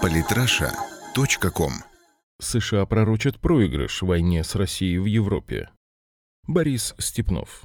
Политраша.ком США пророчат проигрыш в войне с Россией в Европе. Борис Степнов.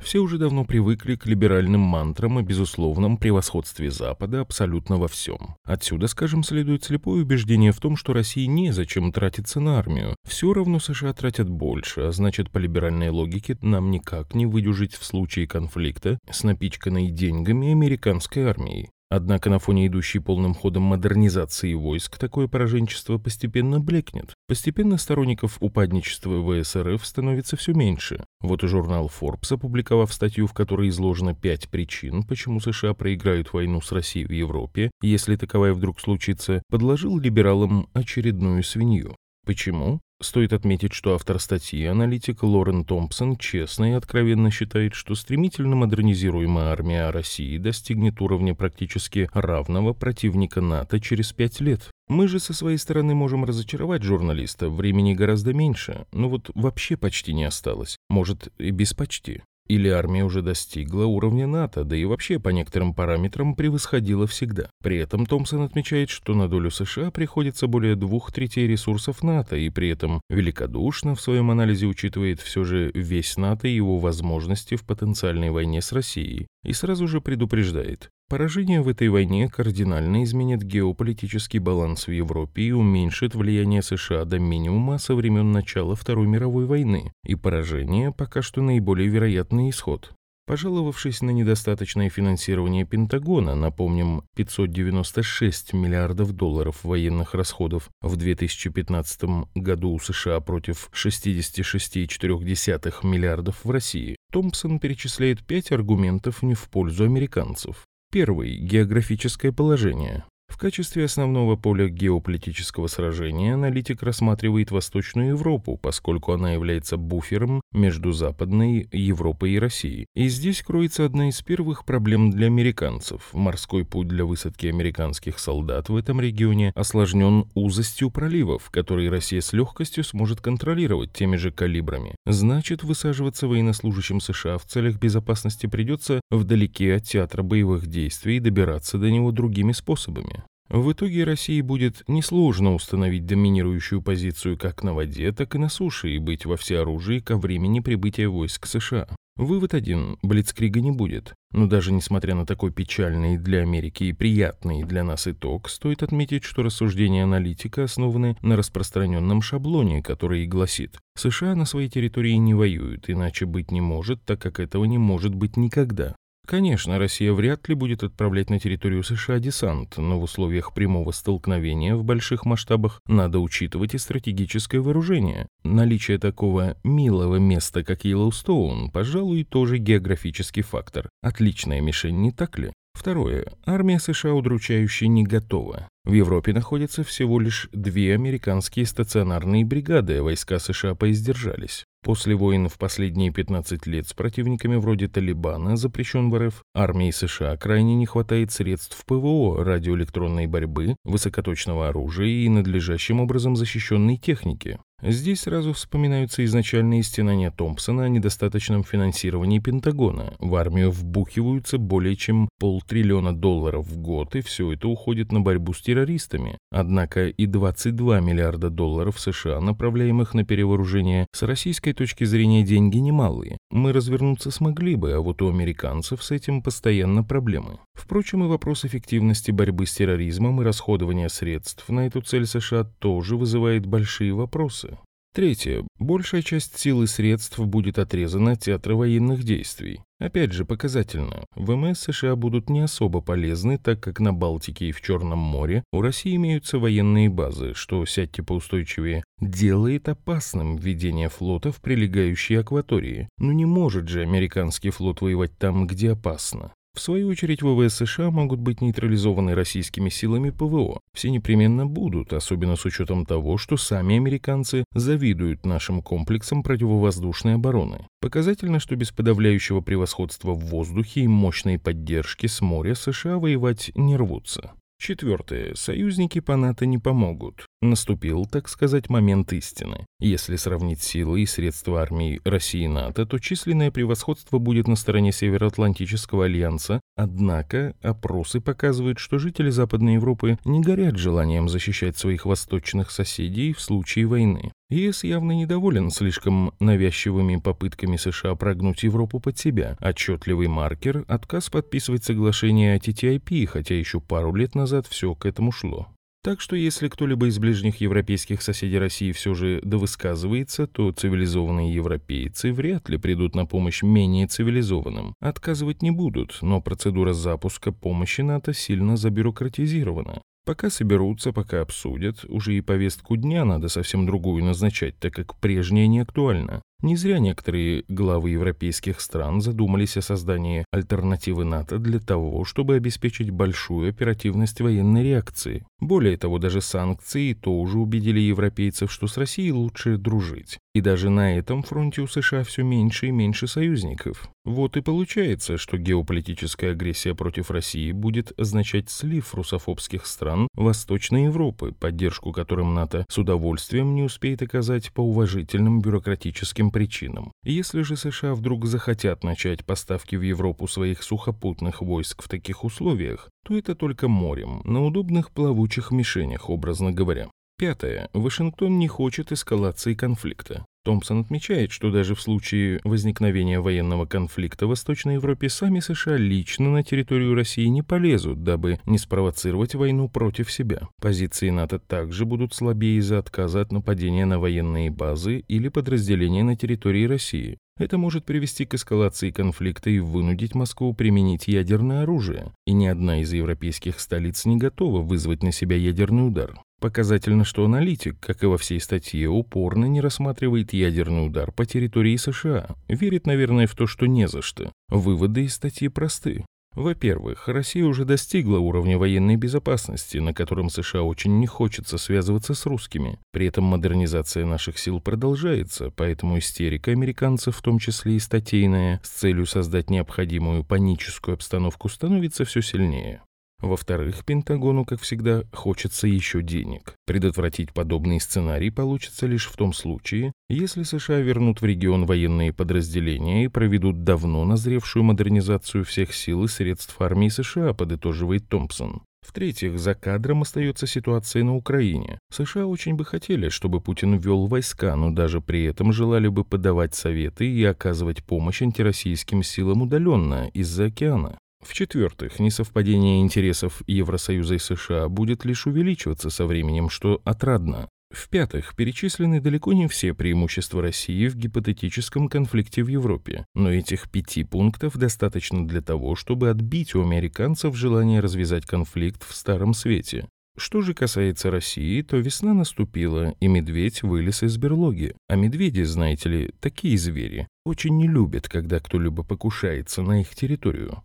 Все уже давно привыкли к либеральным мантрам о безусловном превосходстве Запада абсолютно во всем. Отсюда, скажем, следует слепое убеждение в том, что России незачем тратиться на армию. Все равно США тратят больше, а значит, по либеральной логике нам никак не выдюжить в случае конфликта с напичканной деньгами американской армией. Однако на фоне идущей полным ходом модернизации войск такое пораженчество постепенно блекнет. Постепенно сторонников упадничества ВСРФ становится все меньше. Вот и журнал Forbes, опубликовав статью, в которой изложено пять причин, почему США проиграют войну с Россией в Европе, если таковая вдруг случится, подложил либералам очередную свинью. Почему? Стоит отметить, что автор статьи, аналитик Лорен Томпсон, честно и откровенно считает, что стремительно модернизируемая армия России достигнет уровня практически равного противника НАТО через пять лет. Мы же со своей стороны можем разочаровать журналиста, времени гораздо меньше, но вот вообще почти не осталось, может и без почти. Или армия уже достигла уровня НАТО, да и вообще по некоторым параметрам превосходила всегда. При этом Томпсон отмечает, что на долю США приходится более двух третей ресурсов НАТО, и при этом великодушно в своем анализе учитывает все же весь НАТО и его возможности в потенциальной войне с Россией. И сразу же предупреждает, Поражение в этой войне кардинально изменит геополитический баланс в Европе и уменьшит влияние США до минимума со времен начала Второй мировой войны, и поражение пока что наиболее вероятный исход. Пожаловавшись на недостаточное финансирование Пентагона, напомним, 596 миллиардов долларов военных расходов в 2015 году у США против 66,4 миллиардов в России, Томпсон перечисляет пять аргументов не в пользу американцев. Первый – географическое положение. Качестве основного поля геополитического сражения аналитик рассматривает Восточную Европу, поскольку она является буфером между Западной Европой и Россией. И здесь кроется одна из первых проблем для американцев. Морской путь для высадки американских солдат в этом регионе осложнен узостью проливов, которые Россия с легкостью сможет контролировать теми же калибрами. Значит, высаживаться военнослужащим США в целях безопасности придется вдалеке от театра боевых действий и добираться до него другими способами. В итоге России будет несложно установить доминирующую позицию как на воде, так и на суше и быть во всеоружии ко времени прибытия войск США. Вывод один – Блицкрига не будет. Но даже несмотря на такой печальный для Америки и приятный для нас итог, стоит отметить, что рассуждения аналитика основаны на распространенном шаблоне, который и гласит «США на своей территории не воюют, иначе быть не может, так как этого не может быть никогда». Конечно, Россия вряд ли будет отправлять на территорию США десант, но в условиях прямого столкновения в больших масштабах надо учитывать и стратегическое вооружение. Наличие такого милого места, как Йеллоустоун, пожалуй, тоже географический фактор. Отличная мишень, не так ли? Второе. Армия США удручающе не готова. В Европе находятся всего лишь две американские стационарные бригады, войска США поиздержались. После войн в последние 15 лет с противниками вроде Талибана, запрещен в РФ, армии США крайне не хватает средств ПВО, радиоэлектронной борьбы, высокоточного оружия и надлежащим образом защищенной техники. Здесь сразу вспоминаются изначальные стенания Томпсона о недостаточном финансировании Пентагона. В армию вбухиваются более чем полтриллиона долларов в год, и все это уходит на борьбу с террористами. Однако и 22 миллиарда долларов США, направляемых на перевооружение, с российской точки зрения деньги немалые. Мы развернуться смогли бы, а вот у американцев с этим постоянно проблемы. Впрочем, и вопрос эффективности борьбы с терроризмом и расходования средств на эту цель США тоже вызывает большие вопросы. Третье. Большая часть сил и средств будет отрезана от театра военных действий. Опять же, показательно. ВМС США будут не особо полезны, так как на Балтике и в Черном море у России имеются военные базы, что, сядьте поустойчивее, делает опасным введение флота в прилегающие акватории. Но не может же американский флот воевать там, где опасно. В свою очередь, ВВС США могут быть нейтрализованы российскими силами ПВО. Все непременно будут, особенно с учетом того, что сами американцы завидуют нашим комплексам противовоздушной обороны. Показательно, что без подавляющего превосходства в воздухе и мощной поддержки с моря США воевать не рвутся. Четвертое. Союзники по НАТО не помогут. Наступил, так сказать, момент истины. Если сравнить силы и средства армии России и НАТО, то численное превосходство будет на стороне Североатлантического альянса, однако опросы показывают, что жители Западной Европы не горят желанием защищать своих восточных соседей в случае войны. ЕС явно недоволен слишком навязчивыми попытками США прогнуть Европу под себя. Отчетливый маркер – отказ подписывать соглашение о TTIP, хотя еще пару лет назад все к этому шло. Так что если кто-либо из ближних европейских соседей России все же довысказывается, то цивилизованные европейцы вряд ли придут на помощь менее цивилизованным. Отказывать не будут, но процедура запуска помощи НАТО сильно забюрократизирована. Пока соберутся, пока обсудят, уже и повестку дня надо совсем другую назначать, так как прежняя не актуальна. Не зря некоторые главы европейских стран задумались о создании альтернативы НАТО для того, чтобы обеспечить большую оперативность военной реакции. Более того, даже санкции тоже убедили европейцев, что с Россией лучше дружить. И даже на этом фронте у США все меньше и меньше союзников. Вот и получается, что геополитическая агрессия против России будет означать слив русофобских стран Восточной Европы, поддержку которым НАТО с удовольствием не успеет оказать по уважительным бюрократическим причинам. Если же США вдруг захотят начать поставки в Европу своих сухопутных войск в таких условиях, то это только морем, на удобных плавучих мишенях, образно говоря. Пятое. Вашингтон не хочет эскалации конфликта. Томпсон отмечает, что даже в случае возникновения военного конфликта в Восточной Европе сами США лично на территорию России не полезут, дабы не спровоцировать войну против себя. Позиции НАТО также будут слабее из-за отказа от нападения на военные базы или подразделения на территории России. Это может привести к эскалации конфликта и вынудить Москву применить ядерное оружие, и ни одна из европейских столиц не готова вызвать на себя ядерный удар. Показательно, что аналитик, как и во всей статье, упорно не рассматривает ядерный удар по территории США. Верит, наверное, в то, что не за что. Выводы из статьи просты. Во-первых, Россия уже достигла уровня военной безопасности, на котором США очень не хочется связываться с русскими. При этом модернизация наших сил продолжается, поэтому истерика американцев, в том числе и статейная, с целью создать необходимую паническую обстановку, становится все сильнее. Во-вторых, Пентагону, как всегда, хочется еще денег. Предотвратить подобный сценарий получится лишь в том случае, если США вернут в регион военные подразделения и проведут давно назревшую модернизацию всех сил и средств армии США, подытоживает Томпсон. В-третьих, за кадром остается ситуация на Украине. США очень бы хотели, чтобы Путин ввел войска, но даже при этом желали бы подавать советы и оказывать помощь антироссийским силам удаленно, из-за океана. В-четвертых, несовпадение интересов Евросоюза и США будет лишь увеличиваться со временем, что отрадно. В-пятых, перечислены далеко не все преимущества России в гипотетическом конфликте в Европе, но этих пяти пунктов достаточно для того, чтобы отбить у американцев желание развязать конфликт в Старом Свете. Что же касается России, то весна наступила, и медведь вылез из берлоги. А медведи, знаете ли, такие звери, очень не любят, когда кто-либо покушается на их территорию.